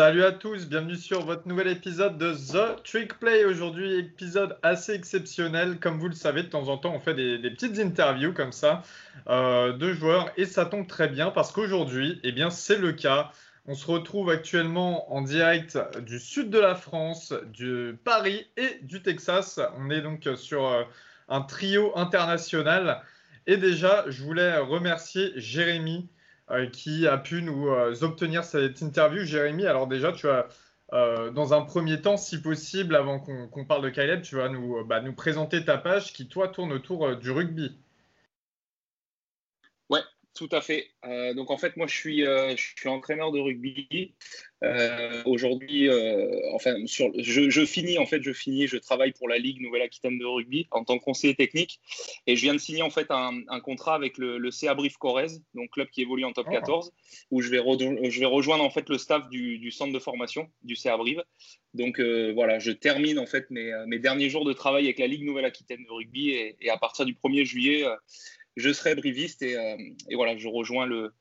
Salut à tous, bienvenue sur votre nouvel épisode de The Trick Play. Aujourd'hui, épisode assez exceptionnel. Comme vous le savez, de temps en temps, on fait des, petites interviews comme ça euh, de joueurs et ça tombe très bien parce qu'aujourd'hui, eh bien, c'est le cas. On se retrouve actuellement en direct du sud de la France, du Paris et du Texas. On est donc sur euh, un trio international. Et déjà, je voulais remercier Jérémy qui a pu nous euh, obtenir cette interview. Jérémy, alors déjà, tu as, euh, dans un premier temps, si possible, avant qu'on parle de Caleb, tu vas nous, bah, nous présenter ta page qui, toi, tourne autour du rugby. Tout à fait. Euh, donc en fait, moi, euh, je suis entraîneur de rugby. Euh, aujourd'hui, enfin, sur, je, je, finis en fait, je finis, je travaille pour la Ligue Nouvelle-Aquitaine de rugby en tant que conseiller technique, et je viens de signer en fait un, un contrat avec le, le CA Brive Corrèze, donc club qui évolue en top 14, où je vais, je vais rejoindre en fait le staff du, du centre de formation du CA Brive. Donc voilà, je termine en fait mes, mes, derniers jours de travail avec la Ligue Nouvelle-Aquitaine de rugby, et, et, à partir du 1er juillet je serai briviste euh, et, voilà, je rejoins le,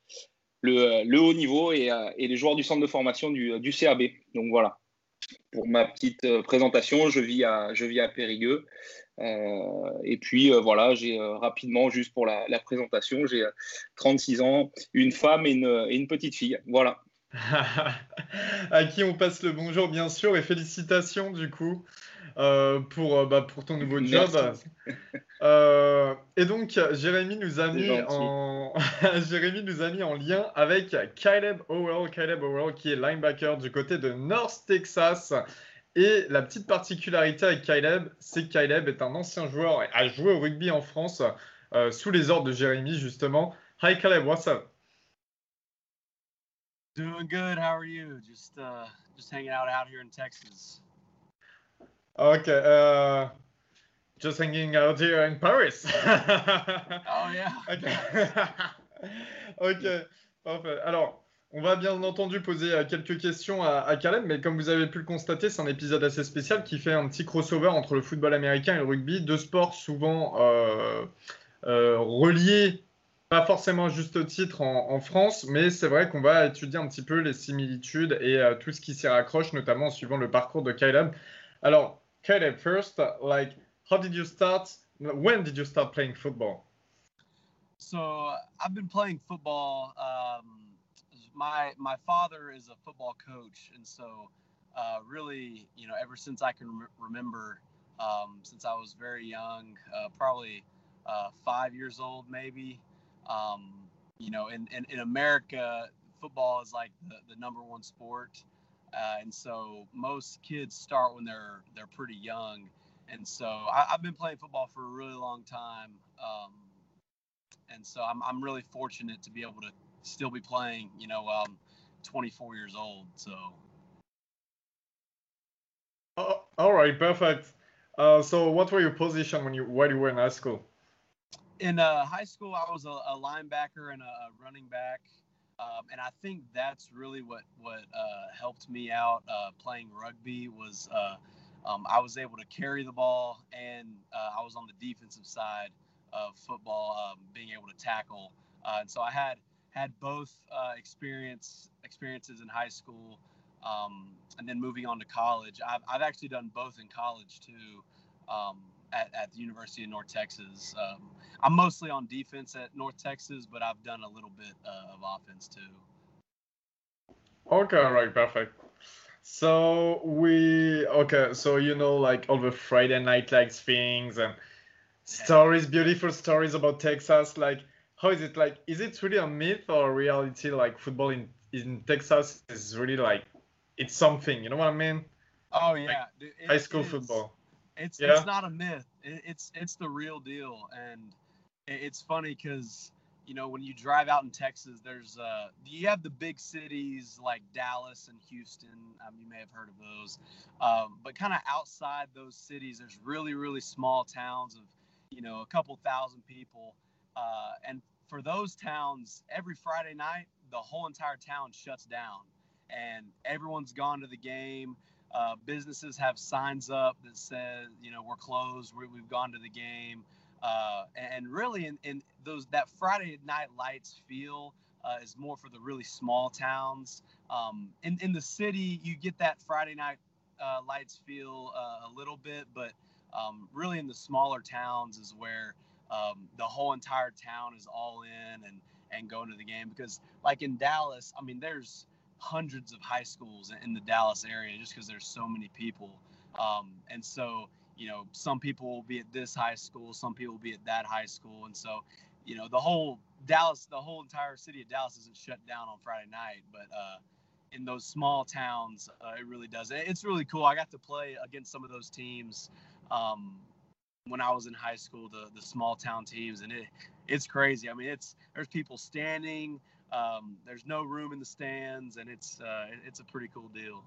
le, haut niveau et, euh, et, les joueurs du centre de formation du, du CAB. Donc voilà, pour ma petite euh, présentation, je vis à, je vis à Périgueux. et puis voilà, j'ai rapidement, juste pour la, présentation, j'ai 36 ans, une femme et une, et une petite fille. Voilà. à qui on passe le bonjour, bien sûr, et félicitations du coup. Euh, pour, euh, bah, pour ton nouveau job. Euh, et donc, Jérémy nous, a mis en... Jérémy nous a mis en lien avec Caleb Howell, Caleb Howell qui est linebacker du côté de North Texas. Et la petite particularité avec Caleb, c'est que Caleb est un ancien joueur, a joué au rugby en France sous les ordres de Jérémy justement. Hi Caleb, what's up? Doing good. How are you? Just uh, just hanging out out here in Texas. Okay. Uh, just hanging out here in Paris. oh yeah. Okay. ok. Parfait. Alors, on va bien entendu poser euh, quelques questions à, à Caleb, mais comme vous avez pu le constater, c'est un épisode assez spécial qui fait un petit crossover entre le football américain et le rugby, deux sports souvent euh, euh, reliés, pas forcément à juste titre en, en France, mais c'est vrai qu'on va étudier un petit peu les similitudes et euh, tout ce qui s'y raccroche, notamment en suivant le parcours de Caleb. Alors, Caleb, first, like, how did you start? When did you start playing football? So I've been playing football. Um, my my father is a football coach, and so uh, really, you know, ever since I can re- remember, um, since I was very young, uh, probably uh, five years old, maybe. Um, you know, in, in, in America, football is like the, the number one sport. Uh, and so most kids start when they're they're pretty young, and so I, have been playing football for a really long time, um, and so I'm I'm really fortunate to be able to still be playing. You know, I'm 24 years old. So. Oh, all right, perfect. Uh, so, what were your position when you while you were in high school? In uh, high school, I was a, a linebacker and a running back. Um, and I think that's really what what uh, helped me out uh, playing rugby was uh, um, I was able to carry the ball and uh, I was on the defensive side of football, um, being able to tackle. Uh, and so I had had both uh, experience experiences in high school, um, and then moving on to college. I've, I've actually done both in college too. Um, at, at the University of North Texas. I'm mostly on defense at North Texas, but I've done a little bit uh, of offense too. Okay, all right, perfect. So we okay, so you know like all the Friday night lights things and stories, beautiful stories about Texas. Like, how is it like? Is it really a myth or reality? Like football in in Texas is really like it's something. You know what I mean? Oh yeah, like, high school football. It's yeah. it's not a myth. It, it's it's the real deal, and it, it's funny because you know when you drive out in Texas, there's uh you have the big cities like Dallas and Houston. Um, you may have heard of those, um, but kind of outside those cities, there's really really small towns of you know a couple thousand people, uh, and for those towns, every Friday night, the whole entire town shuts down, and everyone's gone to the game uh, businesses have signs up that says, you know, we're closed. we have gone to the game. Uh, and really, in, in, those that Friday night lights feel, uh, is more for the really small towns. Um, in in the city, you get that Friday night uh, lights feel uh, a little bit, but um, really in the smaller towns is where um, the whole entire town is all in and and going to the game because like in Dallas, I mean, there's hundreds of high schools in the Dallas area just because there's so many people, um, and so you know some people will be at this high school, some people will be at that high school, and so you know the whole Dallas, the whole entire city of Dallas isn't shut down on Friday night, but uh, in those small towns, uh, it really does. It's really cool. I got to play against some of those teams um, when I was in high school, the the small town teams, and it it's crazy. I mean, it's there's people standing. Um, there's no room in the stands, and it's uh, it's a pretty cool deal.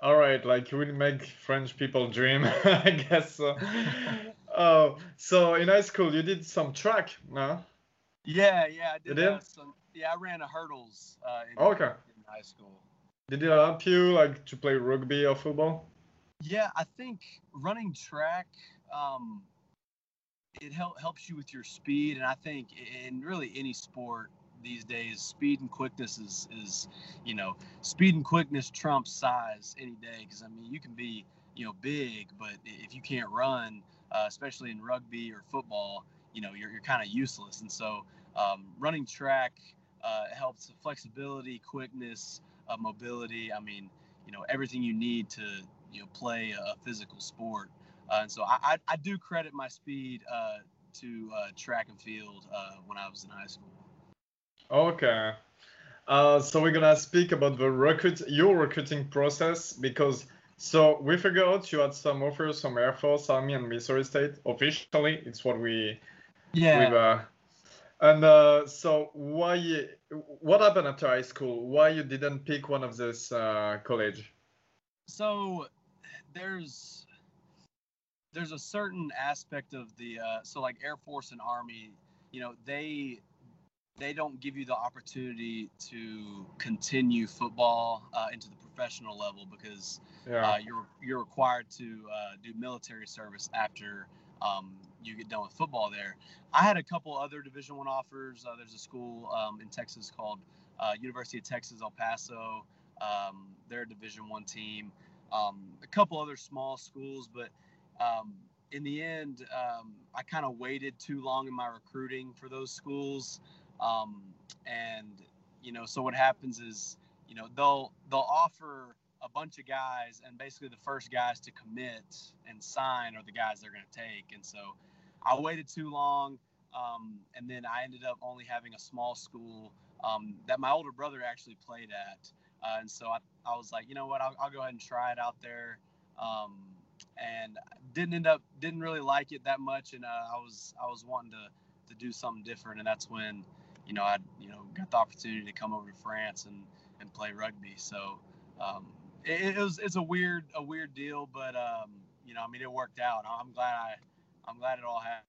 All right, like you will make French people dream, I guess. So. uh, so in high school, you did some track, no? Yeah, yeah, I did. Did? Uh, some, yeah, I ran a hurdles uh, in, Okay. in high school. Did it help you like to play rugby or football? Yeah, I think running track, um, it help, helps you with your speed, and I think in really any sport these days, speed and quickness is is you know speed and quickness trumps size any day. Because I mean, you can be you know big, but if you can't run, uh, especially in rugby or football, you know you're you're kind of useless. And so um, running track uh, helps flexibility, quickness, uh, mobility. I mean, you know everything you need to you know play a physical sport. Uh, and so I, I, I do credit my speed uh, to uh, track and field when I was in high school. Okay. Uh, so we're gonna speak about the recruit your recruiting process because so we figured out you had some offers from Air Force, Army, and Missouri State. Officially, it's what we Yeah. we've uh, and uh, so why what happened after high school? Why you didn't pick one of this uh, college? so there's there's a certain aspect of the uh, so like Air Force and Army, you know, they they don't give you the opportunity to continue football uh, into the professional level because Yeah. uh, you're you're required to uh, do military service after um, you get done with football there. I had a couple other Division One offers. Uh, there's a school um, in Texas called uh, University of Texas El Paso. Um, they're a Division One team. Um, a couple other small schools, but um, in the end, um, I kind of waited too long in my recruiting for those schools. Um, and you know, so what happens is, you know, they'll they'll offer a bunch of guys, and basically the first guys to commit and sign are the guys they're going to take. And so I waited too long, um, and then I ended up only having a small school um, that my older brother actually played at. Uh, and so I, I was like, you know what, I'll, I'll go ahead and try it out there. Um, and didn't end up, didn't really like it that much. And uh, I was, I was wanting to, to do something different. And that's when, you know, I, you know, got the opportunity to come over to France and, and play rugby. So um, it, it was, it's a weird, a weird deal, but um, you know, I mean, it worked out. I'm glad I, I'm glad it all happened.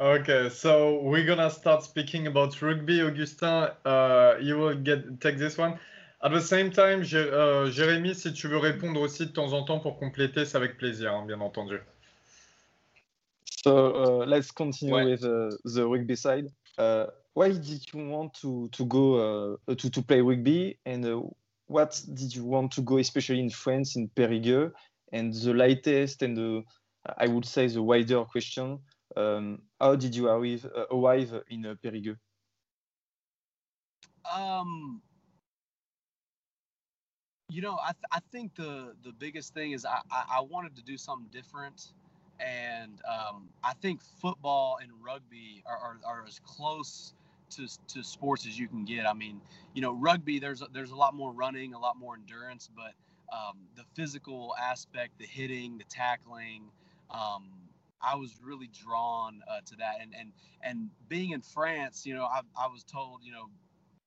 Okay, so we're gonna start speaking about rugby, Augustin. Uh, you will get take this one. At the same time, euh, Jérémy, si tu veux répondre aussi de temps en temps pour compléter, c'est avec plaisir, hein, bien entendu. So uh, let's continue Ouais. with uh, the rugby side. Uh, why did you want to to go uh, to to play rugby, and uh, what did you want to go, especially in France, in Périgueux? And the latest and the, I would say the wider question: um, How did you arrive uh, arrive in uh, Périgueux? Um, you know, I, th- I think the the biggest thing is I, I, I wanted to do something different, and um, I think football and rugby are, are, are as close to, to sports as you can get. I mean, you know, rugby there's a, there's a lot more running, a lot more endurance, but um, the physical aspect, the hitting, the tackling, um, I was really drawn uh, to that. And and and being in France, you know, I, I was told, you know,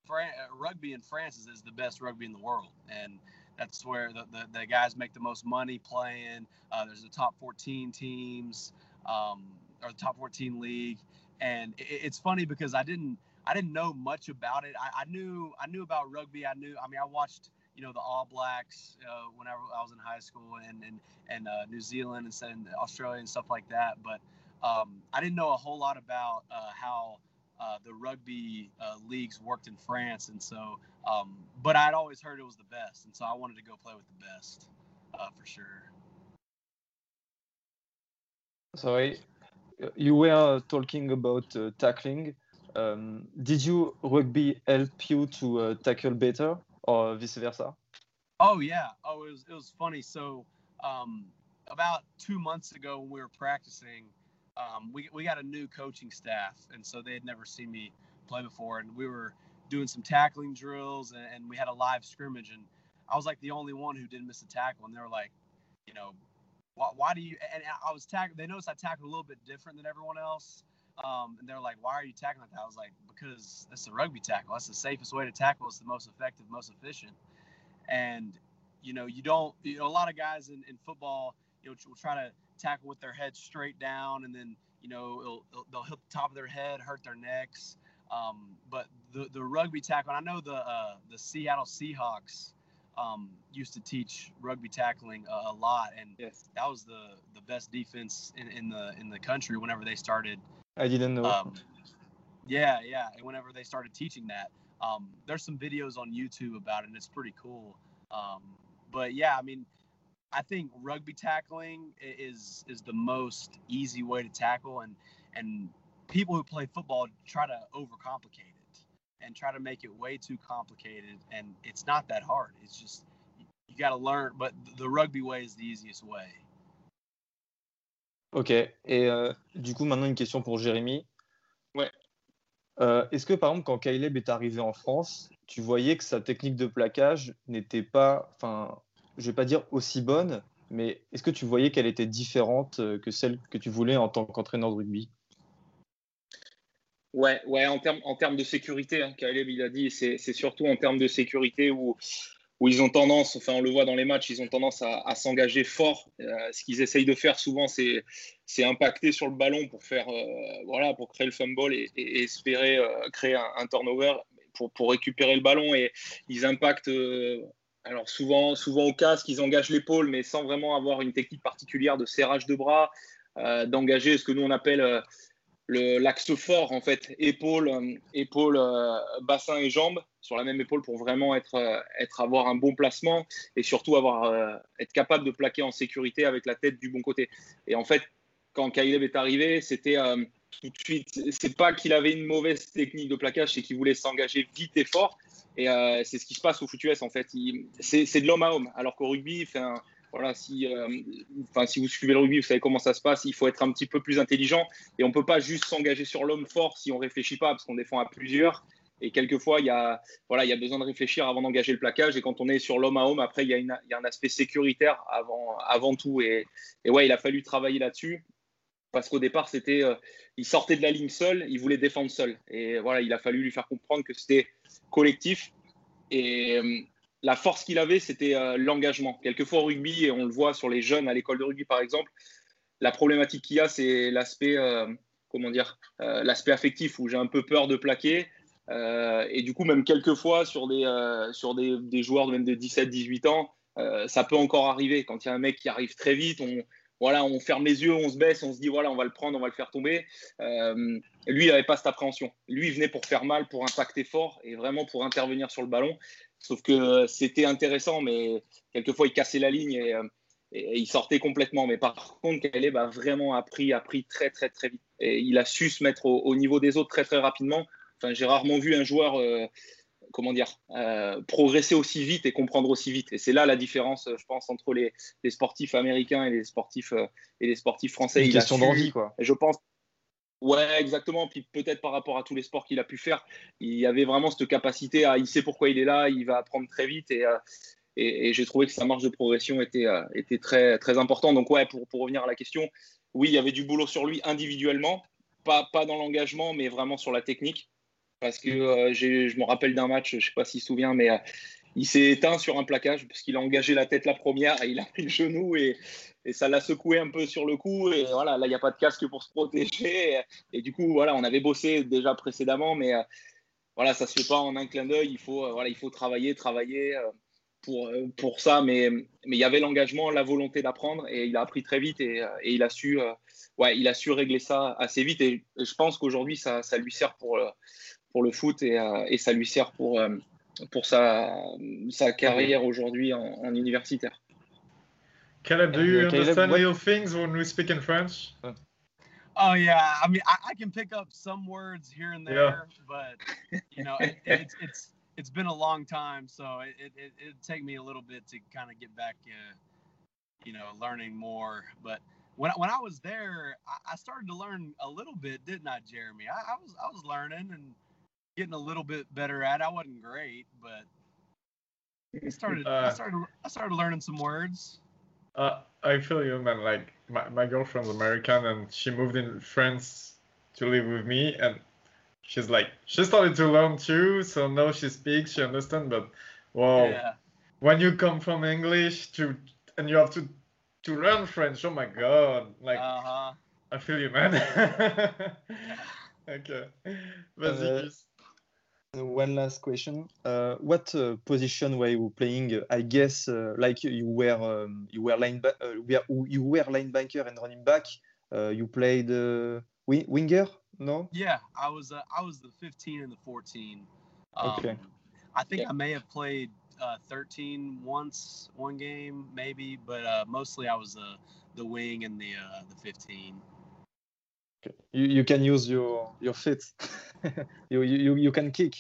Fran- uh, rugby in France is, is the best rugby in the world, and that's where the, the, the guys make the most money playing. Uh, there's the top 14 teams, um, or the top 14 league, and it, it's funny because I didn't I didn't know much about it. I, I knew I knew about rugby. I knew I mean I watched you know the All Blacks uh, whenever I was in high school and and and uh, New Zealand and, and Australia and stuff like that, but um, I didn't know a whole lot about uh, how uh, the rugby uh, leagues worked in France, and so. Um, but I'd always heard it was the best, and so I wanted to go play with the best, uh, for sure. Sorry, you were talking about uh, tackling. Um, did you rugby help you to uh, tackle better, or vice versa? Oh yeah. Oh, it was it was funny. So um, about two months ago when we were practicing, um, we we got a new coaching staff, and so they had never seen me play before, and we were doing some tackling drills, and, and we had a live scrimmage, and I was like the only one who didn't miss a tackle, and they were like, you know, why, why do you? And I was tackling. They noticed I tackled a little bit different than everyone else. Um, and they're like, "Why are you tackling like that?" I was like, "Because it's a rugby tackle. That's the safest way to tackle. It's the most effective, most efficient." And you know, you don't. You know, a lot of guys in, in football, you know, will try to tackle with their head straight down, and then you know, it'll, it'll, they'll hit the top of their head, hurt their necks. Um, but the the rugby tackle, I know the uh, the Seattle Seahawks um, used to teach rugby tackling a, a lot, and Yes. that was the the best defense in, in the in the country whenever they started I didn't know. um, yeah yeah and whenever they started teaching that um, there's some videos on youtube about it and it's pretty cool um, but yeah i mean i think rugby tackling is is the most easy way to tackle and and people who play football try to overcomplicate it and try to make it way too complicated and it's not that hard it's just you got to learn but the rugby way is the easiest way Ok, et euh, du coup, maintenant une question pour Jérémy. Ouais. Euh, Est-ce que par exemple, quand Caleb est arrivé en France, tu voyais que sa technique de plaquage n'était pas, enfin, je vais pas dire aussi bonne, mais est-ce que tu voyais qu'elle était différente euh, que celle que tu voulais en tant qu'entraîneur de rugby? Ouais, ouais, en termes en termes de sécurité, hein, Caleb il a dit, c'est surtout en termes de sécurité où, où ils ont tendance, enfin on le voit dans les matchs, ils ont tendance à, s'engager fort. Euh, ce qu'ils essayent de faire souvent, c'est impacter sur le ballon pour faire, euh, voilà, pour créer le fumble et, espérer euh, créer un, un turnover pour, pour récupérer le ballon et ils impactent. alors souvent, souvent au casque, ils engagent l'épaule, mais sans vraiment avoir une technique particulière de serrage de bras, d'engager ce que nous on appelle le l'axe fort en fait, épaule, euh, épaule, euh, bassin et jambes sur la même épaule pour vraiment être, euh, être avoir un bon placement et surtout avoir être capable de plaquer en sécurité avec la tête du bon côté. Et en fait, quand Caleb est arrivé, c'était tout de suite. C'est pas qu'il avait une mauvaise technique de plaquage, c'est qu'il voulait s'engager vite et fort. Et c'est ce qui se passe au foot en fait. Il- C'est de l'homme à homme, alors qu'au rugby, enfin, voilà, si, euh, si vous suivez le rugby, vous savez comment ça se passe. Il faut être un petit peu plus intelligent et on peut pas juste s'engager sur l'homme fort si on réfléchit pas, parce qu'on défend à plusieurs. Et quelquefois, il y a, voilà, il y a besoin de réfléchir avant d'engager le plaquage. Et quand on est sur l'homme à homme, après, il y, a un aspect sécuritaire avant, avant tout. Et, et ouais, il a fallu travailler là-dessus parce qu'au départ, c'était, euh, il sortait de la ligne seul, il voulait défendre seul. Et voilà, il a fallu lui faire comprendre que c'était collectif. Et euh, la force qu'il avait, c'était euh, l'engagement. Quelquefois au rugby, et on le voit sur les jeunes à l'école de rugby par exemple, la problématique qu'il y a, c'est l'aspect, euh, comment dire, euh, l'aspect affectif où j'ai un peu peur de plaquer. Et du coup, même quelquefois sur des, sur des, des joueurs de même de 17-18 ans, ça peut encore arriver. Quand il y a un mec qui arrive très vite, on, voilà, on ferme les yeux, on se baisse, on se dit voilà, on va le prendre, on va le faire tomber. Euh, lui, il n'avait pas cette appréhension. Lui, il venait pour faire mal, pour impacter fort et vraiment pour intervenir sur le ballon. Sauf que c'était intéressant, mais quelquefois, il cassait la ligne et, euh, il sortait complètement. Mais par contre, Caleb a vraiment appris, très, très, très vite. Et il a su se mettre au, au niveau des autres très, très rapidement. Enfin, j'ai rarement vu un joueur, euh, comment dire, euh, progresser aussi vite et comprendre aussi vite. Et c'est là la différence, euh, je pense, entre les, les sportifs américains et les sportifs, euh, et les sportifs français. Une Il a question d'envie, quoi. et je pense. Ouais, exactement. Puis peut-être par rapport à tous les sports qu'il a pu faire, il y avait vraiment cette capacité à. Il sait pourquoi il est là, il va apprendre très vite. Et, euh, et, et j'ai trouvé que sa marge de progression était, était très, très importante. Donc, ouais, pour, pour revenir à la question, oui, il y avait du boulot sur lui individuellement, pas, pas dans l'engagement, mais vraiment sur la technique. Parce que euh, je me rappelle d'un match, je ne sais pas s'il se souvient, mais euh, il s'est éteint sur un plaquage parce qu'il a engagé la tête la première et il a pris le genou et, ça l'a secoué un peu sur le coup. Et voilà, là, il n'y a pas de casque pour se protéger. Et, du coup, voilà, on avait bossé déjà précédemment, mais euh, voilà, ça se fait pas en un clin d'œil. Il faut, voilà, il faut travailler, travailler. pour, pour ça, mais, mais il y avait l'engagement, la volonté d'apprendre et il a appris très vite et, et il, a su, ouais, il a su régler ça assez vite. Et je pense qu'aujourd'hui, ça, ça, lui sert pour, pour le foot et, et ça lui sert pour, pour sa, sa carrière aujourd'hui en, en, universitaire. Caleb, do you understand little things when we speak in French? Oh yeah, I mean, I, I, can pick up some words here and there, yeah. but you know, it, it's it's it's been a long time, so it it it'd take me a little bit to kind of get back, uh, you know, learning more. But when when I was there, I, I, started to learn a little bit, didn't I, Jeremy? I, I was I was learning and getting a little bit better at. It. I wasn't great, but I started uh, I started I started learning some words. Uh, I feel you, man. Like my, my girlfriend's American and she moved in France to live with me and she's like she started to learn too, so now she speaks, she understands, but wow. Yeah. When you come from English to and you have to to learn French, oh my god. Like uh-huh. I feel you, man. okay. Uh, one last question. Uh, what uh, position were you playing? I guess uh, like you were um, you were line uh, you were linebacker and running back. Uh, you played uh, wing winger, no? Yeah, I was I was the 15 and the 14. Um, okay. I think yeah. I may have played 13 once, one game maybe, but mostly I was the the wing and the the 15. You, you can use your your feet. you, you you can kick.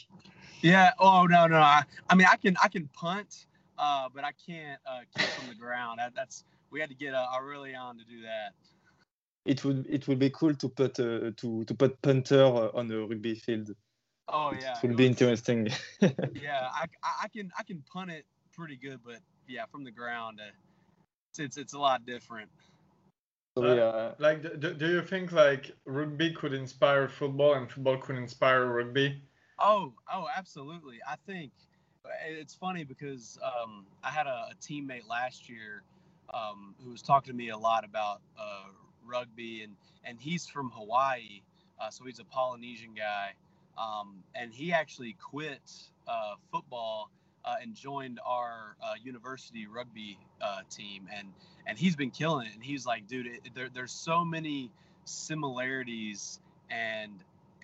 Yeah. Oh no no. I, I mean I can I can punt, uh, but I can't uh, kick from the ground. That, that's we had to get uh, Aurelian to do that. It would it would be cool to put uh, to to put punter on a rugby field. Oh yeah. It would it be was, interesting. yeah, I, I can I can punt it pretty good, but yeah, from the ground, uh, it's, it's it's a lot different. So, yeah. Uh, like, do, do you think like rugby could inspire football and football could inspire rugby? Oh, oh, absolutely. I think uh, it's funny because um, I had a, a, teammate last year um, who was talking to me a lot about uh, rugby, and and he's from Hawaii, uh, so he's a Polynesian guy, um, and he actually quit uh, football uh, and joined our uh, university rugby uh, team, and and he's been killing it. And he's like, dude, it, there, there's so many similarities, and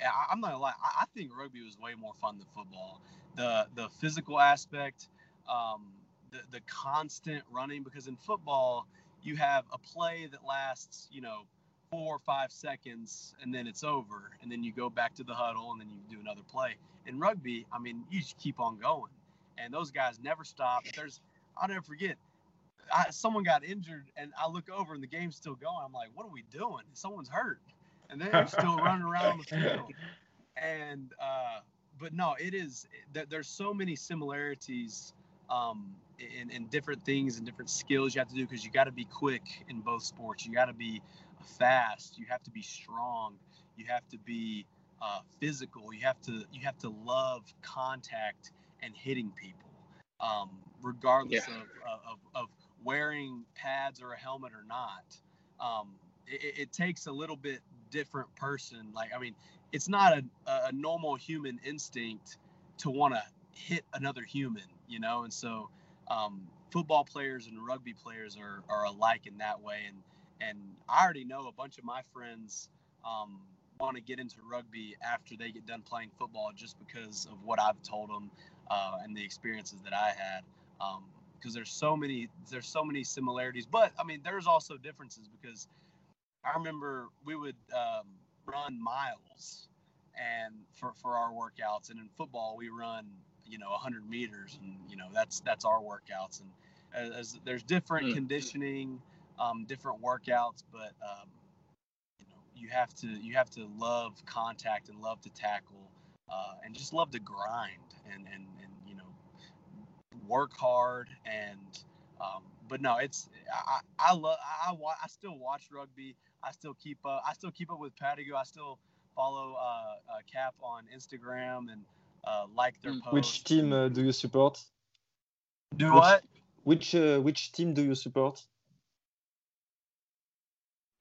I, am not gonna lie, I, I, think rugby was way more fun than football. The the physical aspect, um, the the constant running, because in football you have a play that lasts, you know, four or five seconds and then it's over and then you go back to the huddle and then you do another play in rugby i mean you just keep on going and those guys never stop. There's, I'll never forget. I, someone got injured, and I look over, and the game's still going. I'm like, "What are we doing? Someone's hurt," and they're still running around the field. And uh, but no, it is. There's so many similarities um, in, in different things and different skills you have to do because you got to be quick in both sports. You got to be fast. You have to be strong. You have to be uh, physical. You have to you have to love contact and hitting people, um, regardless yeah. of, of, of, wearing pads or a helmet or not. Um, it, it, takes a little bit different person. Like, I mean, it's not a, a normal human instinct to want to hit another human, you know? And so, um, football players and rugby players are, are alike in that way. And, and I already know a bunch of my friends, um, want to get into rugby after they get done playing football just because of what I've told them uh, and the experiences that I had. Because um, there's so many there's so many similarities, but I mean there's also differences because I remember we would um, run miles and for, for our workouts and in football we run you know 100 meters and you know that's that's our workouts and as, as there's different mm. conditioning um, different workouts but um, you have to you have to love contact and love to tackle uh, and just love to grind and and and you know work hard and um, but no it's I I love I, I still watch rugby I still keep up I still keep up with Patago I still follow uh, uh, Cap on Instagram and uh, like their posts. Which team uh, do you support? Do which, what? Which uh, which team do you support?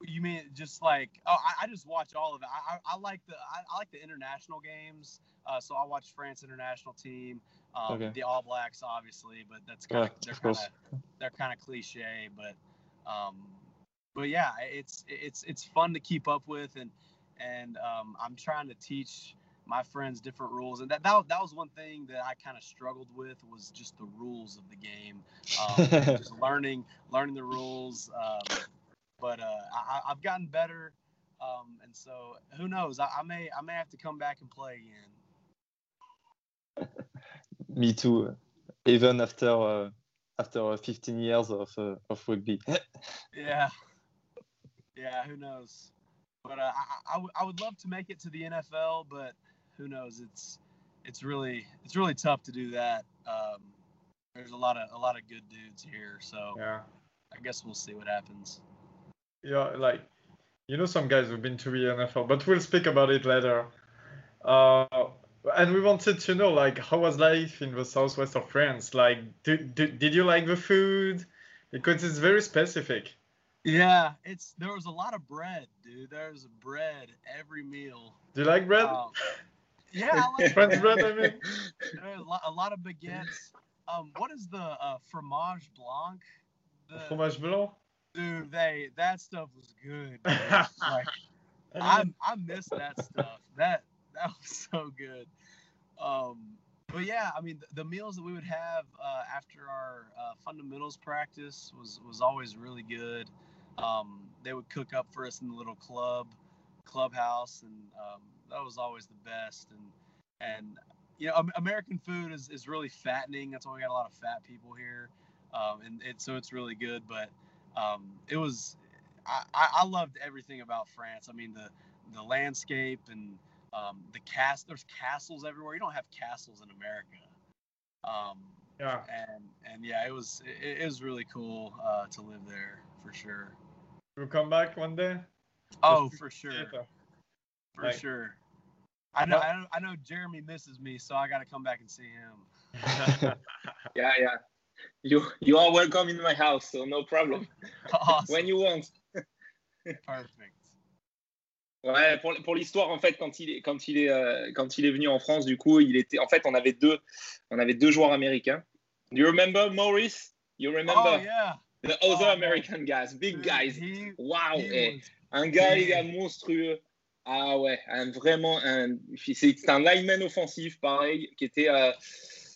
You mean just like oh I, I just watch all of it. I, I, I like the I, like the international games. Uh, so I watch France international team, um, okay. the All Blacks obviously, but that's kind of they're kind of they're kind of cliche, but um, but yeah, it's it's it's fun to keep up with and and um, I'm trying to teach my friends different rules, and that that, that was one thing that I kind of struggled with was just the rules of the game, um, just learning learning the rules. Um, but uh, I, have gotten better, um, and so who knows? I, I, may I may have to come back and play again. Me too. Even after uh, after 15 years of uh, of rugby. yeah. Yeah. Who knows? But uh, I, I, w- I would love to make it to the NFL, but who knows? It's it's really it's really tough to do that. Um, there's a lot of a lot of good dudes here, so yeah. I guess we'll see what happens. Yeah, like you know, some guys who've been to the NFL, but we'll speak about it later. Uh, and we wanted to know, like, how was life in the southwest of France? Like, did, did, did you like the food? Because it's very specific. Yeah, it's there was a lot of bread, dude. There's bread every meal. Do you like bread? Um, yeah, I like French bread. I mean, a lot, a lot of baguettes. Um, what is the uh, fromage blanc? The, fromage blanc. Dude, they that stuff was good. like, I I miss that stuff. That that was so good. Um, but yeah, I mean, the, the, meals that we would have uh, after our uh, fundamentals practice was was always really good. Um, they would cook up for us in the little club clubhouse, and um, that was always the best. And and you know, American food is, is really fattening. That's why we got a lot of fat people here, um, and it, so it's really good. But um, it was, I, I loved everything about France. I mean, the the landscape and um, the cast. There's castles everywhere. You don't have castles in America. Um, yeah. And and yeah, it was it, it was really cool uh, to live there for sure. We'll come back one day. Oh, for sure. For like, sure. I know, I know, I know. Jeremy misses me, so I got to come back and see him. yeah, yeah. You you are welcome in my house, so no problem. Awesome. When you want. Perfect. Ouais, pour, pour l'histoire, en fait, quand il est quand il est euh, quand il est venu en France, du coup, il était en fait, on avait deux on avait deux joueurs américains. Do you remember Maurice? You remember? Oh yeah. The other oh, American guys, big guys. He, wow. He eh, un gars, les gars, monstrueux. Ah ouais, un, vraiment un. C'est un lineman offensif, pareil, qui était. Euh,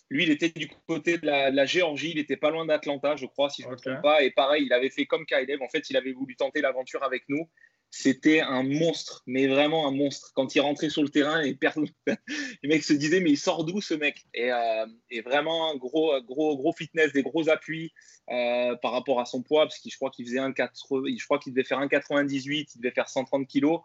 lui, il était du côté de la, de la Géorgie, il était pas loin d'Atlanta, je crois, si je ne okay. me trompe pas. Et pareil, il avait fait comme Kailev. En fait, il avait voulu tenter l'aventure avec nous c'était un monstre, mais vraiment un monstre. Quand il rentrait sur le terrain, et personne... les mecs se disaient mais il sort d'où ce mec? Et, euh, et, vraiment un gros, gros, gros fitness, des gros appuis euh, par rapport à son poids, parce que je crois qu'il faisait un 80, je crois qu'il devait faire un 98, il devait faire 130 kilos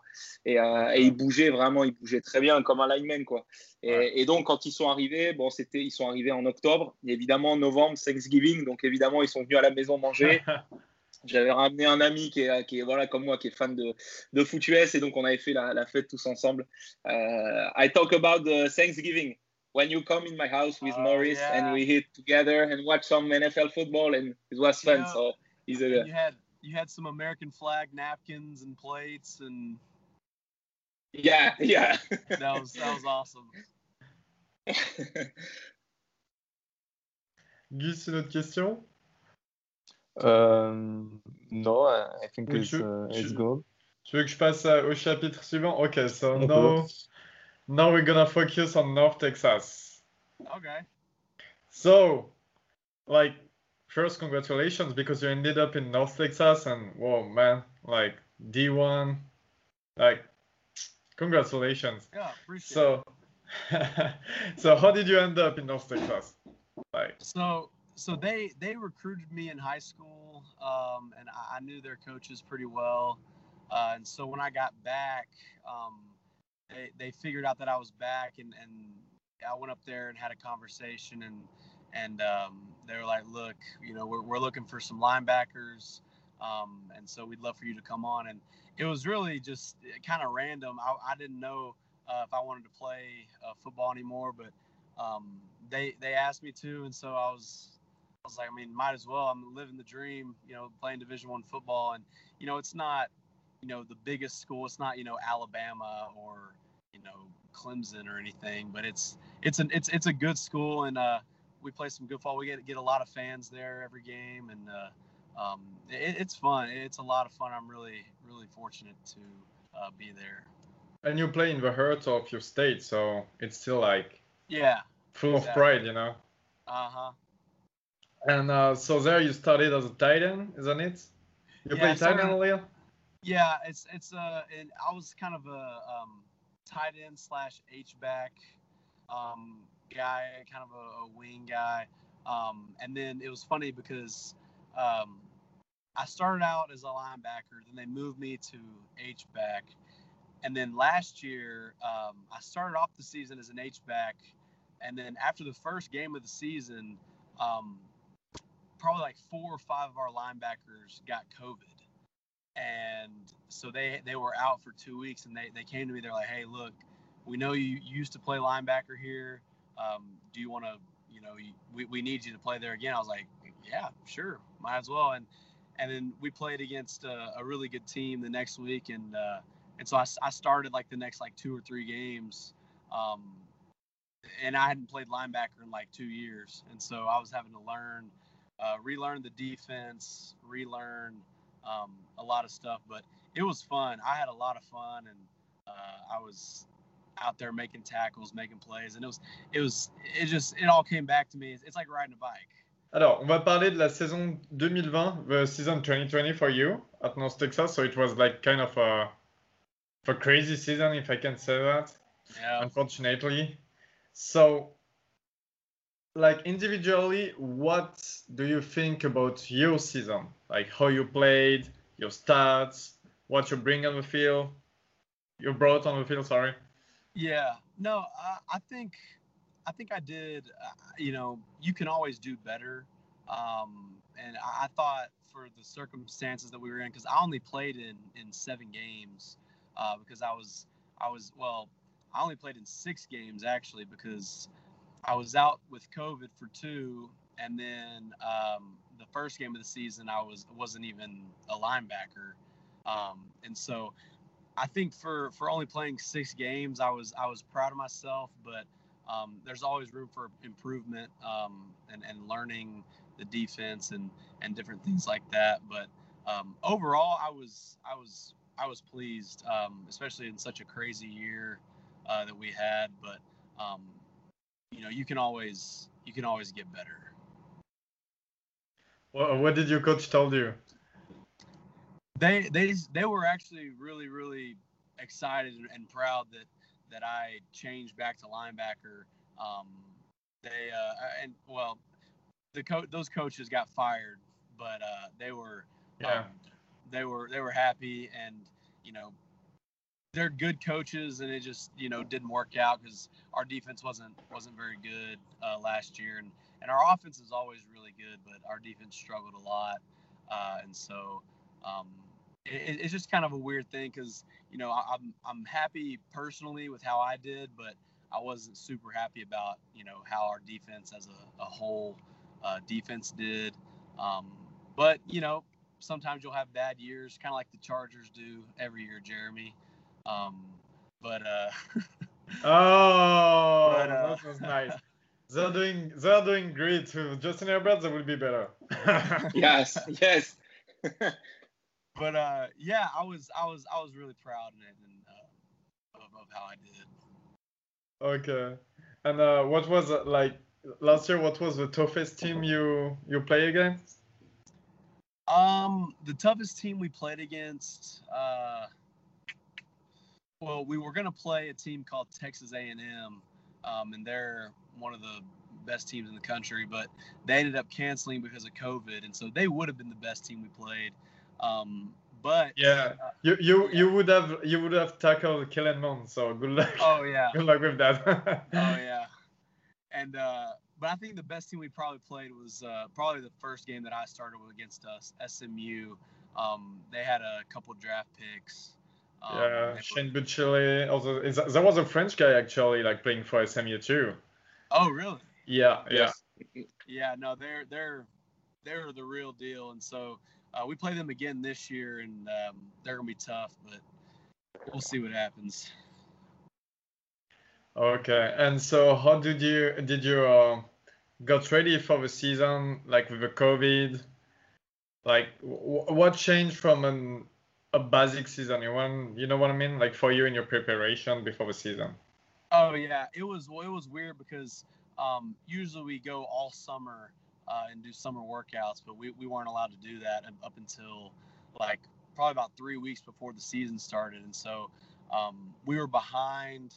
et, euh, et, il bougeait vraiment, il bougeait très bien comme un lineman quoi. Et, ouais. et donc quand ils sont arrivés, bon c'était, ils sont arrivés en octobre, évidemment novembre Thanksgiving, donc évidemment ils sont venus à la maison manger. J'avais ramené un ami qui est, qui est, voilà comme moi qui est fan de, de foot US et donc on avait fait la, la fête tous ensemble. Uh, I talk about the Thanksgiving when you come in my house with oh, Maurice yeah. and we hit together and watch some NFL football and it was fun. Yeah. So he's a. You had you had some American flag napkins and plates and. Yeah, yeah. that was that was awesome. Gus, une autre question? Euh, non, I think it's, tu, uh, it's tu, good. Tu veux que je passe au chapitre suivant? Okay, so now, now we're gonna focus on North Texas. Okay. So, like, first, congratulations because you ended up in North Texas, and whoa, man, like D1, like, congratulations. Yeah, appreciate so, it. so how did you end up in North Texas? Like, so so they they recruited me in high school, um, and I, I, knew their coaches pretty well. Uh, and so when I got back, um, they they figured out that I was back, and and I went up there and had a conversation, and and um, they were like, look, you know, we're we're looking for some linebackers, um, and so we'd love for you to come on. And it was really just kind of random. I, I didn't know uh, if I wanted to play uh, football anymore, but um, they they asked me to, and so I was I was like, I mean, might as well. I'm living the dream, you know, playing Division One football, and you know, it's not you know the biggest school. It's not you know Alabama or you know Clemson or anything, but it's it's an it's it's a good school and uh, we play some good football. We get get a lot of fans there every game and uh, um, it, it's fun. It's a lot of fun. I'm really really fortunate to uh, be there. And you play in the heart of your state, so it's still like Yeah. full of pride, you know. Uh huh. And uh, so there you started as a tight end, isn't it? You Yeah, play tight end, Leo? Yeah, it's it's uh, and I was kind of a um, tight end slash H back um, guy, kind of a, a wing guy, um, and then it was funny because um, I started out as a linebacker, then they moved me to H back, and then last year um, I started off the season as an H back, and then after the first game of the season, um, probably like four or five of our linebackers got COVID. And so they they were out for two weeks and they, they came to me. They're like hey look we know you used to play linebacker here. Um, do you want to you know we, we need you to play there again. I was like yeah sure might as well. And and then we played against a, a really good team the next week and uh, and so I started like the next like two or three games um, and i hadn't played linebacker in like two years. And so i was having to learn uh, relearn the defense relearn um, a lot of stuff, but it was fun. I had a lot of fun, and uh, I was out there making tackles, making plays, and it was, it was, it just, it all came back to me. It's, it's like riding a bike. Alors, on va parler de la saison 2020, the season 2020 for you at North Texas. So it was like kind of a, a crazy season, if I can say that. Yeah. unfortunately. So, like individually, what do you think about your season? Like how you played, your stats, what you bring on the field, you brought on the field. Sorry. Yeah. No, I, I think, I think I did. Uh, you know, you can always do better. Um, and I, I thought for the circumstances that we were in, because I only played in in seven games, uh, because I was I was well, I only played in six games actually because I was out with COVID for two, and then um, the first game of the season I was wasn't even a linebacker, um, and so I think for for only playing six games, I was I was proud of myself, but um, there's always room for improvement um, and and learning the defense and and different things like that. But um, overall, I was I was I was pleased, um, especially in such a crazy year uh, that we had. But um, you know, you can always you can always get better. What, what did your coach told you? they they they were actually really really excited and- and proud that that I changed back to linebacker. Um, they uh, and well, the co- those coaches got fired, but uh, they were Yeah. um, they were they were happy and you know they're good coaches and it just you know didn't work out because our defense wasn't wasn't very good uh, last year. And and our offense is always really good but our defense struggled a lot. Uh, and so um, it, it's just kind of a weird thing because you know I, I'm I'm happy personally with how I did but I wasn't super happy about you know how our defense as a, a whole uh, defense did. Um, but you know sometimes you'll have bad years kind of like the Chargers do every year Jeremy um, but uh, Oh, But, uh, that was nice. They're doing they're doing great. With Justin Herbert, they will be better. Yes, yes. but uh, yeah, I was I was I was really proud in it and uh, of, of how I did. Okay. And uh, what was uh, like last year? What was the toughest team you you play against? Um, the toughest team we played against, uh, well, we were gonna play a team called Texas A&M, um, and they're one of the best teams in the country, but they ended up canceling because of COVID, and so they would have been the best team we played. Um, but Yeah. uh, You you Yeah. you would have you would have tackled Kellen Mond. So good luck. oh yeah, Good luck with that. oh yeah, and uh, but I think the best team we probably played was uh, probably the first game that I started with against us, SMU. Um, they had a couple draft picks. Um, Yeah, they Shane Buechele. Also, there was a French guy actually like playing for SMU too. Oh, really? Yeah, yeah. Yes. Yeah. No, they're they're they're the real deal, and so uh, we play them again this year, and um, they're gonna be tough, but we'll see what happens. Okay, and so how did you did you uh, got ready for the season like with the COVID? Like what changed from an, a basic season? You want you know what I mean? Like for you in your preparation before the season. Oh yeah, it was well, it was weird because um, usually we go all summer uh, and do summer workouts, but we, we weren't allowed to do that up until like probably about three weeks before the season started, and so um, we were behind.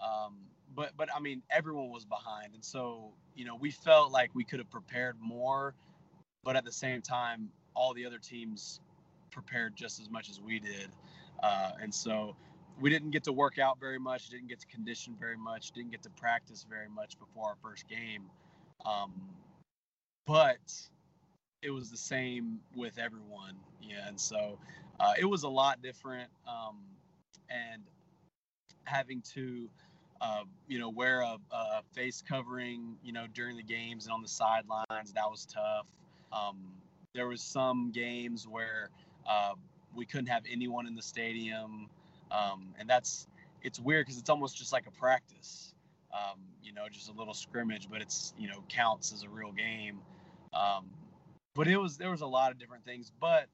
Um, but but I mean everyone was behind, and so you know we felt like we could have prepared more, but at the same time all the other teams prepared just as much as we did, uh, and so we didn't get to work out very much, didn't get to condition very much, didn't get to practice very much before our first game. Um, but it was the same with everyone. Yeah, and so uh, it was a lot different. Um, and having to, uh, you know, wear a, a, face covering, you know, during the games and on the sidelines, that was tough. Um, there was some games where uh, we couldn't have anyone in the stadium, um, and that's it's weird because it's almost just like a practice. Um, you know, just a little scrimmage, but it's you know counts as a real game. Um, but it was there was a lot of different things. But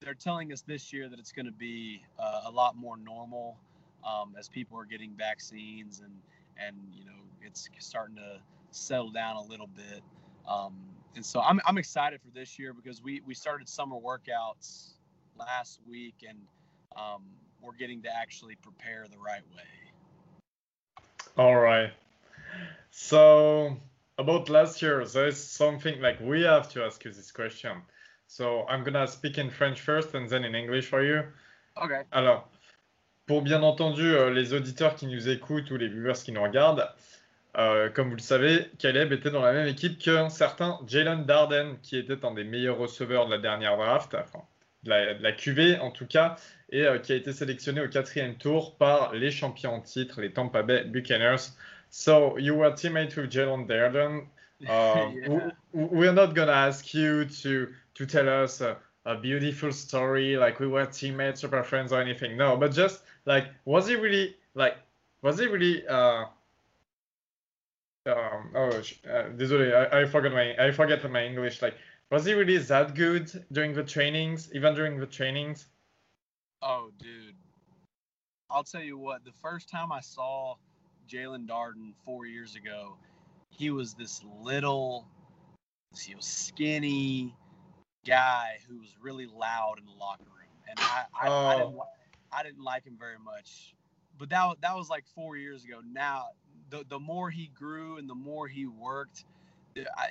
they're telling us this year that it's going to be uh, a lot more normal um, as people are getting vaccines and and you know it's starting to settle down a little bit. Um, and so I'm, I'm excited for this year because we, we started summer workouts last week and um, we're getting to actually prepare the right way. All right. So about last year, there's something like we have to ask you this question. So I'm gonna speak in French first and then in English for you. Okay. Alors, pour bien entendu euh, les auditeurs qui nous écoutent ou les viewers qui nous regardent, euh, comme vous le savez, Caleb était dans la même équipe qu'un certain Jalen Darden, qui était un des meilleurs receveurs de la dernière draft, enfin, de la, de la QV en tout cas, et euh, qui a été sélectionné au quatrième tour par les champions en titre, les Tampa Bay Buccaneers. So you were teammate with Jalen Darden. Um, yeah. we, are not gonna ask you to to tell us a, a, beautiful story like we were teammates, super friends, or anything. No, but just like was he really like was he really? Uh, um, oh, uh, désolé, I, I forgot my I forget my English. Like, was he really that good during the trainings, even during the trainings? Oh, dude, I'll tell you what. The first time I saw Jalen Darden four years ago, he was this little, you know, skinny guy who was really loud in the locker room, and I, I, oh. I, didn't, I didn't like him very much. But that that was like four years ago. Now, the the more he grew and the more he worked,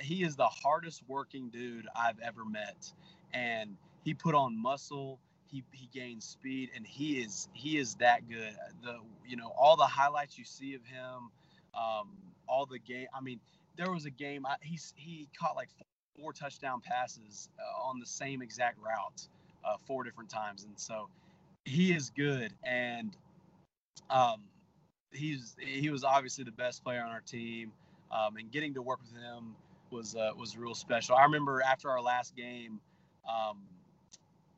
he is the hardest working dude I've ever met, and he put on muscle he he gains speed and he is he is that good. The you know all the highlights you see of him, um, all the game. I mean, there was a game I, he's he caught like four touchdown passes uh, on the same exact route, uh, four different times, and so he is good and um, he's he was obviously the best player on our team, um, and getting to work with him was uh, was real special. I remember after our last game. Um,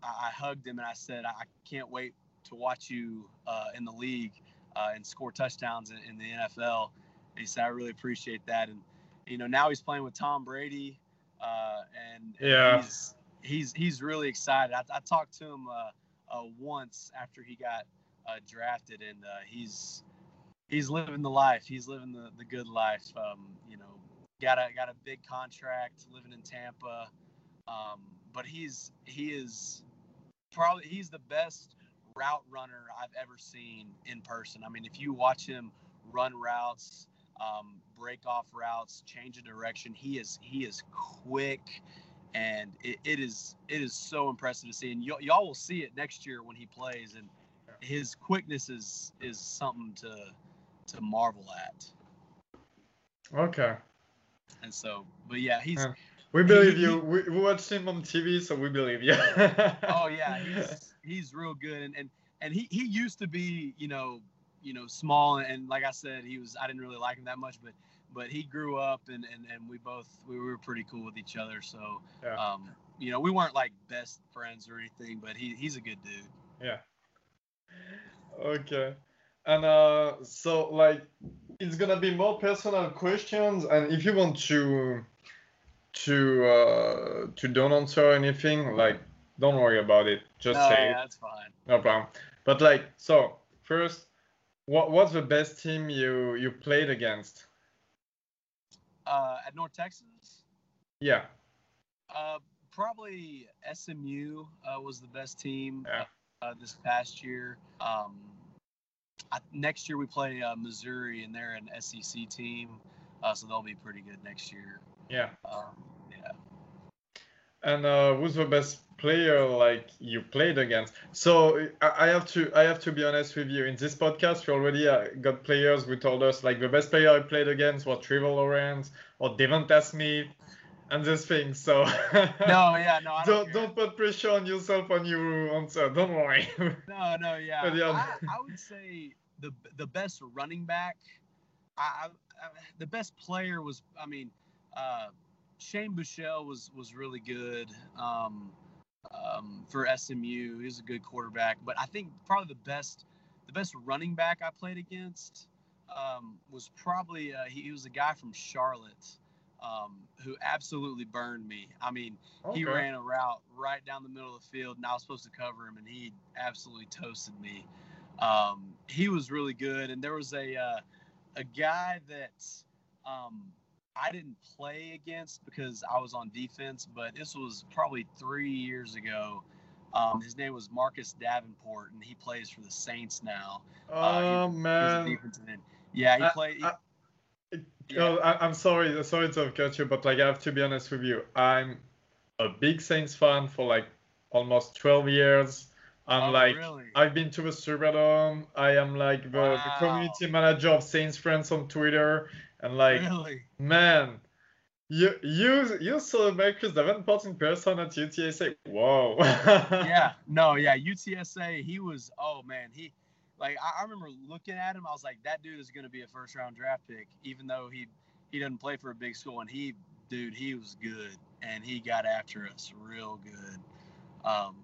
I, I hugged him and I said, I can't wait to watch you uh, in the league uh, and score touchdowns in, in the NFL. And he said, I really appreciate that. And, you know, now he's playing with Tom Brady. Uh, and, yeah. he's, he's, he's really excited. I, I talked to him uh, uh, once after he got uh, drafted and he's, he's living the life. He's living the, the good life. Um, you know, got a, got a big contract living in Tampa. Um, but he's, he is, probably he's the best route runner I've ever seen in person. I mean, if you watch him run routes, um, break off routes, change a direction, he is he is quick, and it, it is it is so impressive to see. And y- y'all will see it next year when he plays, and his quickness is is something to to marvel at. Okay. And so, but yeah, he's. Yeah. We believe you. We, we watched him on TV, so we believe you. oh yeah, he's he's real good, and and and he he used to be, you know, you know, small, and like I said, he was. I didn't really like him that much, but but he grew up and, and, and we both we were pretty cool with each other. So Yeah. um, you know, we weren't like best friends or anything, but he, he's a good dude. Yeah. Okay. And uh, so like it's gonna be more personal questions, and if you want to to uh, to don't answer anything, like don't worry about it. Just no, say it. yeah, that's fine. No problem. But like so first, what what's the best team you you played against? Uh, at North Texas, Yeah. uh, probably SMU uh, was the best team Yeah. uh, this past year. Um, I, next year we play uh, Missouri, and they're an SEC team, uh, so they'll be pretty good next year. Yeah. Um, yeah. And uh, who's the best player like you played against? So I I have to I have to be honest with you. In this podcast, we already uh, got players who told us like the best player I played against was Trevor Lawrence or Devonta Smith and this thing. So No, yeah, no, I don't. don't don't put pressure on yourself on your answer. Don't worry. No, no, yeah. But yeah. I, I would say the the best running back, I, I, the best player was, I mean, uh, Shane Buechele was was really good um, um, for SMU. He was a good quarterback, but I think probably the best the best running back I played against um, was probably uh, he, he was a guy from Charlotte um, who absolutely burned me. I mean, he ran a route right down the middle of the field, and I was supposed to cover him, and he absolutely toasted me. Um, he was really good, and there was a uh, a guy that um, I didn't play against because I was on defense, but this was probably three years ago. Um, his name was Marcus Davenport, and he plays for the Saints now. Oh He's a man. defensive end. Yeah, he I- played. he- I- yeah. Oh, I, I'm sorry, sorry to have cut you, but like I have to be honest with you. I'm a big Saints fan for like almost 12 years. I'm Oh, like really? I've been to the Superdome. I am like the, the community manager of Saints Friends on Twitter, and like really? man, you you you saw Marcus Davenport in person at UTSA. Whoa. yeah, no, yeah, UTSA. He was. Oh man, he like I, I remember looking at him. I was like, that dude is going to be a first round draft pick, even though he he doesn't play for a big school. And he, dude, he was good, and he got after us real good. Um,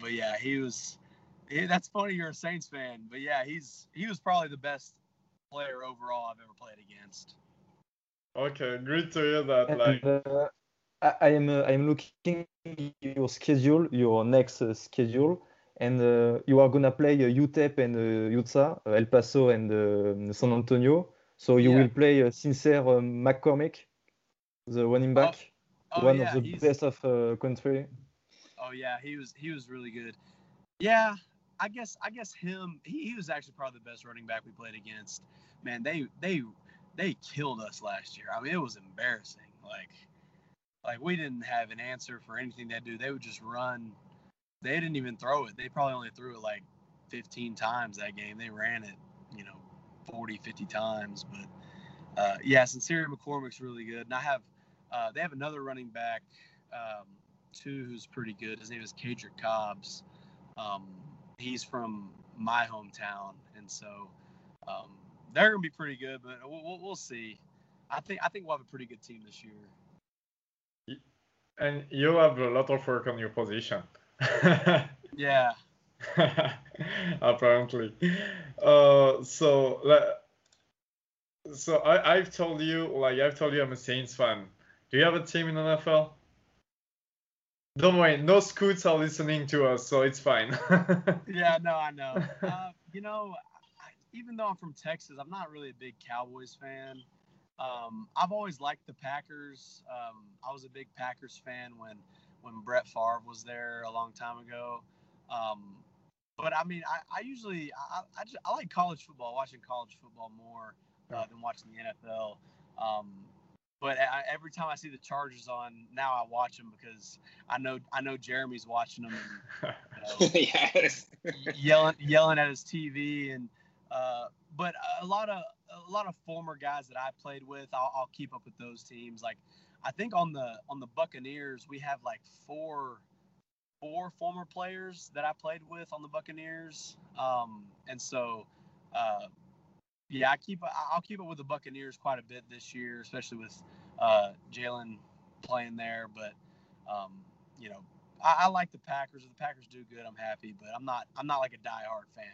but yeah, he was. He, that's funny. You're a Saints fan, but yeah, he's he was probably the best player overall I've ever played against. Okay, great to hear that. Like, And, uh, I, I am uh, I am looking your schedule, your next uh, schedule, and uh, you are gonna play uh, UTEP and uh, UTSA, uh, El Paso and uh, San Antonio. So you Yeah. will play uh, Sincere uh, McCormick, the running back, Oh one yeah, of the he's, best of uh, country. Oh yeah, he was he was really good. Yeah, I guess I guess him he, he was actually probably the best running back we played against. Man, they they they killed us last year. I mean, it was embarrassing. Like like we didn't have an answer for anything they do. They would just run. They didn't even throw it. They probably only threw it like 15 times that game. They ran it, you know, 40, 50 times. But uh, yeah, Sincere McCormick's really good. And I have uh, they have another running back. Um, too who's pretty good. His name is Kadrick Cobbs. Um, he's from my hometown, and so um, they're gonna be pretty good. But we'll, we'll, we'll see. I think I think we'll have a pretty good team this year. and you have a lot of work on your position. Yeah. apparently. Uh, so, so I, I've told you, like I've told you, I'm a Saints fan. Do you have a team in NFL? Don't worry, no scoots are listening to us, so it's fine. Yeah. No, I know. Uh, you know, I, even though I'm from Texas, I'm not really a big Cowboys fan. Um, I've always liked the Packers. Um, I was a big Packers fan when when Brett Favre was there a long time ago. Um, but I mean, I, I usually I, I, just, I like college football, watching college football more uh, than watching the NFL. Um, but I, every time I see the Chargers on, now I watch them because I know I know Jeremy's watching them and you know, yes. yelling yelling at his TV and uh, but a lot of a lot of former guys that I played with, I'll, I'll keep up with those teams. Like I think on the on the Buccaneers, we have like four four former players that I played with on the Buccaneers, um, and so uh, yeah, I keep I'll keep it with the Buccaneers quite a bit this year, especially with uh, Jalen playing there. But um, you know, I, I, like the Packers. If the Packers do good, I'm happy. But I'm not I'm not like a diehard fan.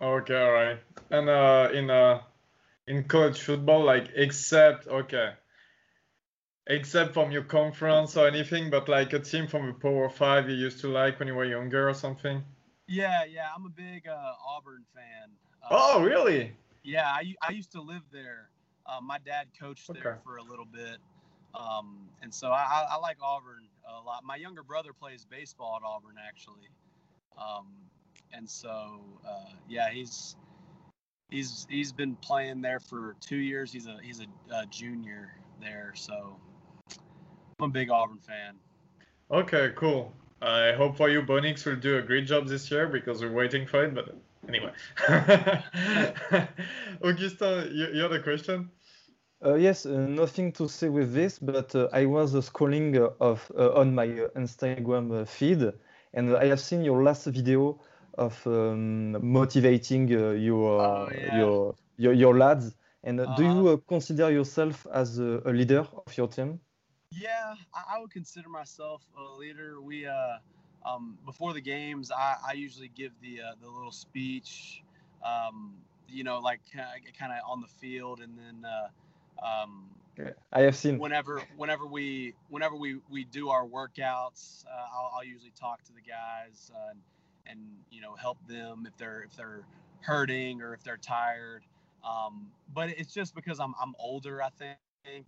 Okay, all right. And uh, in uh, in college football, like except okay, except from your conference or anything, but like a team from the Power Five you used to like when you were younger or something. Yeah, yeah, I'm a big uh, Auburn fan. Uh, oh, really? Yeah, I, I used to live there. Uh, my dad coached there for a little bit. Um, and so I, I, like Auburn a lot. My younger brother plays baseball at Auburn, actually. Um, and so, uh, yeah, he's he's he's been playing there for two years. He's a he's a, a junior there, so I'm a big Auburn fan. Okay, cool. I hope for you, Bo Nix will do a great job this year because we're waiting for it. But anyway, Augustin, you, you had a question? Uh, yes, uh, nothing to say with this, but uh, I was uh, scrolling uh, of uh, on my Instagram feed, and I have seen your last video of um, motivating your, oh, yeah. your, your your lads. And -huh. do you uh-huh. consider yourself as a, a, leader of your team? Yeah, I, I, would consider myself a leader. We uh, um, before the games, I, I usually give the uh, the little speech, um, you know, like kind of on the field, and then uh, um, I have seen whenever whenever we whenever we we do our workouts, uh, I'll, I'll, usually talk to the guys uh, and, and you know help them if they're if they're hurting or if they're tired. Um, but it's just because I'm I'm older. I think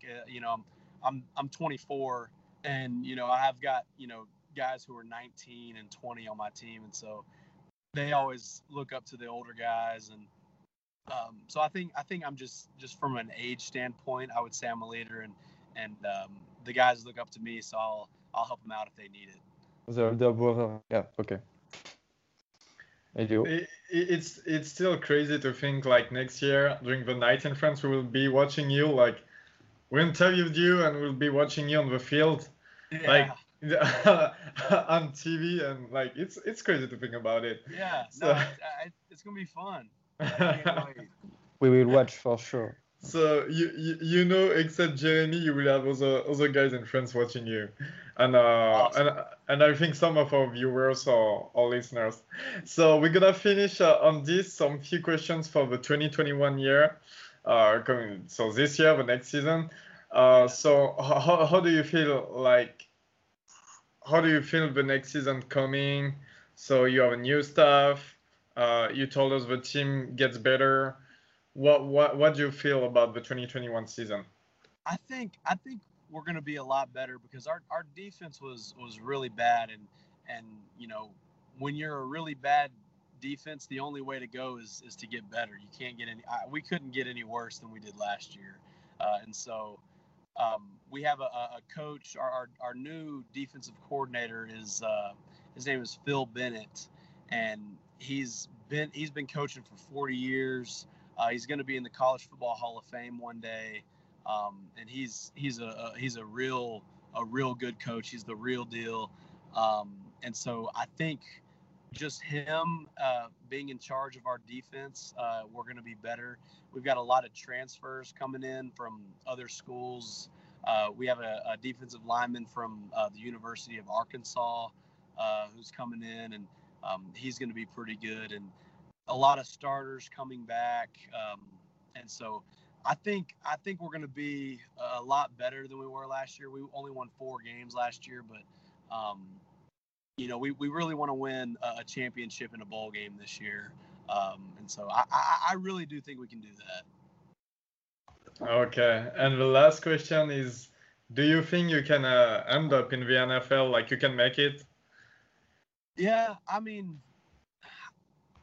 uh, you know I'm I'm I'm 24, and you know I've got you know guys who are 19 and 20 on my team, and so they always look up to the older guys, and um, so I think I think I'm just just from an age standpoint, I would say I'm a leader, and and um, the guys look up to me, so I'll I'll help them out if they need it. The, the brother, yeah, okay. I do. It, it's it's still crazy to think like next year during the night in France we will be watching you like we interviewed you and we'll be watching you on the field yeah. like on TV and like it's it's crazy to think about it. Yeah, so, no, it's, it's gonna be fun. we will watch for sure. So you, you, you know, except Jeremy, you will have other other guys and friends watching you, and uh, awesome. and and I think some of our viewers or, or listeners. So we're gonna finish uh, on this some few questions for the 2021 year, coming so this year, the next season. Uh, so how how do you feel like? How do you feel the next season coming? So you have a new staff. Uh, you told us the team gets better what what what do you feel about the 2021 season? I think I think we're going to be a lot better because our, our defense was was really bad and and you know when you're a really bad defense the only way to go is is to get better. You can't get any I, we couldn't get any worse than we did last year. Uh, and so um, we have a, a coach our, our, our, new defensive coordinator is uh, his name is Phil Bennett. And he's been he's been coaching for 40 years. Uh, he's going to be in the College Football Hall of Fame one day, um, and he's he's a, a, he's a real a real good coach. He's the real deal, um, and so I think just him uh, being in charge of our defense, uh, we're going to be better. We've got a lot of transfers coming in from other schools. Uh, we have a, a, defensive lineman from uh, the University of Arkansas uh, who's coming in, and um, he's going to be pretty good. And a lot of starters coming back, um, and so I think I think we're going to be a lot better than we were last year. We only won four games last year, but um, you know we, we really want to win a, championship in a bowl game this year, um, and so I, I, I really do think we can do that. Okay, and the last question is, do you think you can uh, end up in the NFL? Like you can make it? Yeah, I mean,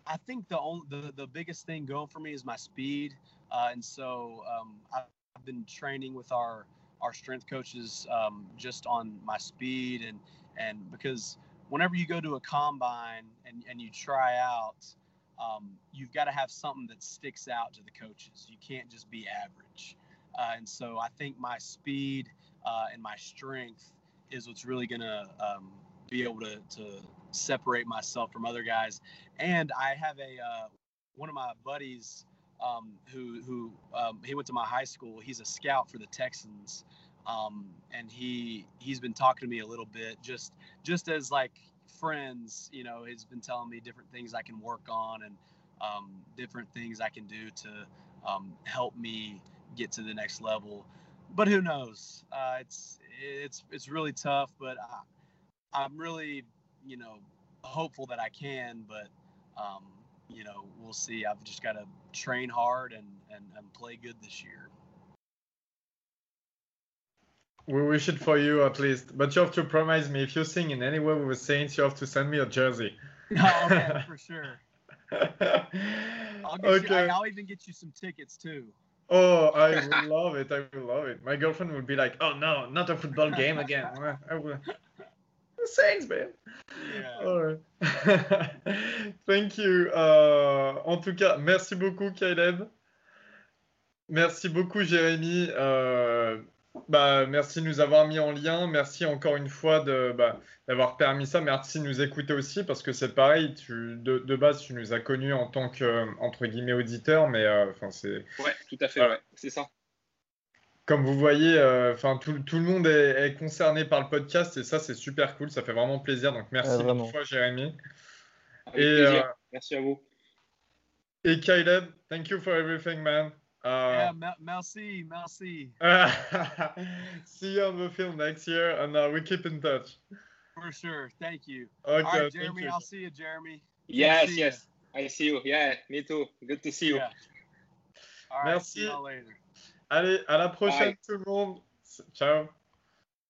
I think the only the, the biggest thing going for me is my speed, uh, and so um, I've been training with our our strength coaches um, just on my speed and and because whenever you go to a combine and, and you try out, um, you've got to have something that sticks out to the coaches. You can't just be average. Uh, and so I think my speed uh, and my strength is what's really going to um, be able to, to separate myself from other guys. And I have a uh, one of my buddies um, who who um, he went to my high school. He's a scout for the Texans, um, and he he's been talking to me a little bit, just just as like friends. You know, he's been telling me different things I can work on and um, different things I can do to um, help me get to the next level. But who knows? Uh, it's it's it's really tough, but I, I'm really you know hopeful that I can, but um, you know, we'll see. I've just got to train hard and, and, and play good this year. We wish it for you at least, but you have to promise me if you sing in any way with the Saints, you have to send me a jersey. oh, okay, for sure. I'll okay. You, I'll even get you some tickets too. Oh, I would love it. I would love it. My girlfriend would be like, "Oh no, not a football game again." I will. Saints, man. Yeah. All right. Thank you. Euh, en tout cas, merci beaucoup, Caleb. Merci beaucoup, Jérémy. Euh, bah, merci de nous avoir mis en lien. Merci encore une fois de, bah, d'avoir permis ça. Merci de nous écouter aussi parce que c'est pareil. Tu, de, base, tu nous as connus en tant que, entre guillemets, auditeur, mais euh, enfin, c'est. Ouais, tout à fait, ouais, c'est ça comme vous voyez, euh, enfin tout, tout, le monde est, concerné par le podcast et ça c'est super cool, ça fait vraiment plaisir. Donc merci une fois Jérémy. et, euh, merci à vous. Et Caleb, thank you for everything, man. Uh, yeah, merci, merci. see you on the film next year, and uh, we keep in touch. For sure, thank you. Okay, All right, Jeremy, I'll see you, Jeremy. Yes, see yes, you. I see you. Yeah, me too. Good to see you. Yeah. All right, merci. See you later. Allez, à la prochaine Bye. tout le monde. Ciao.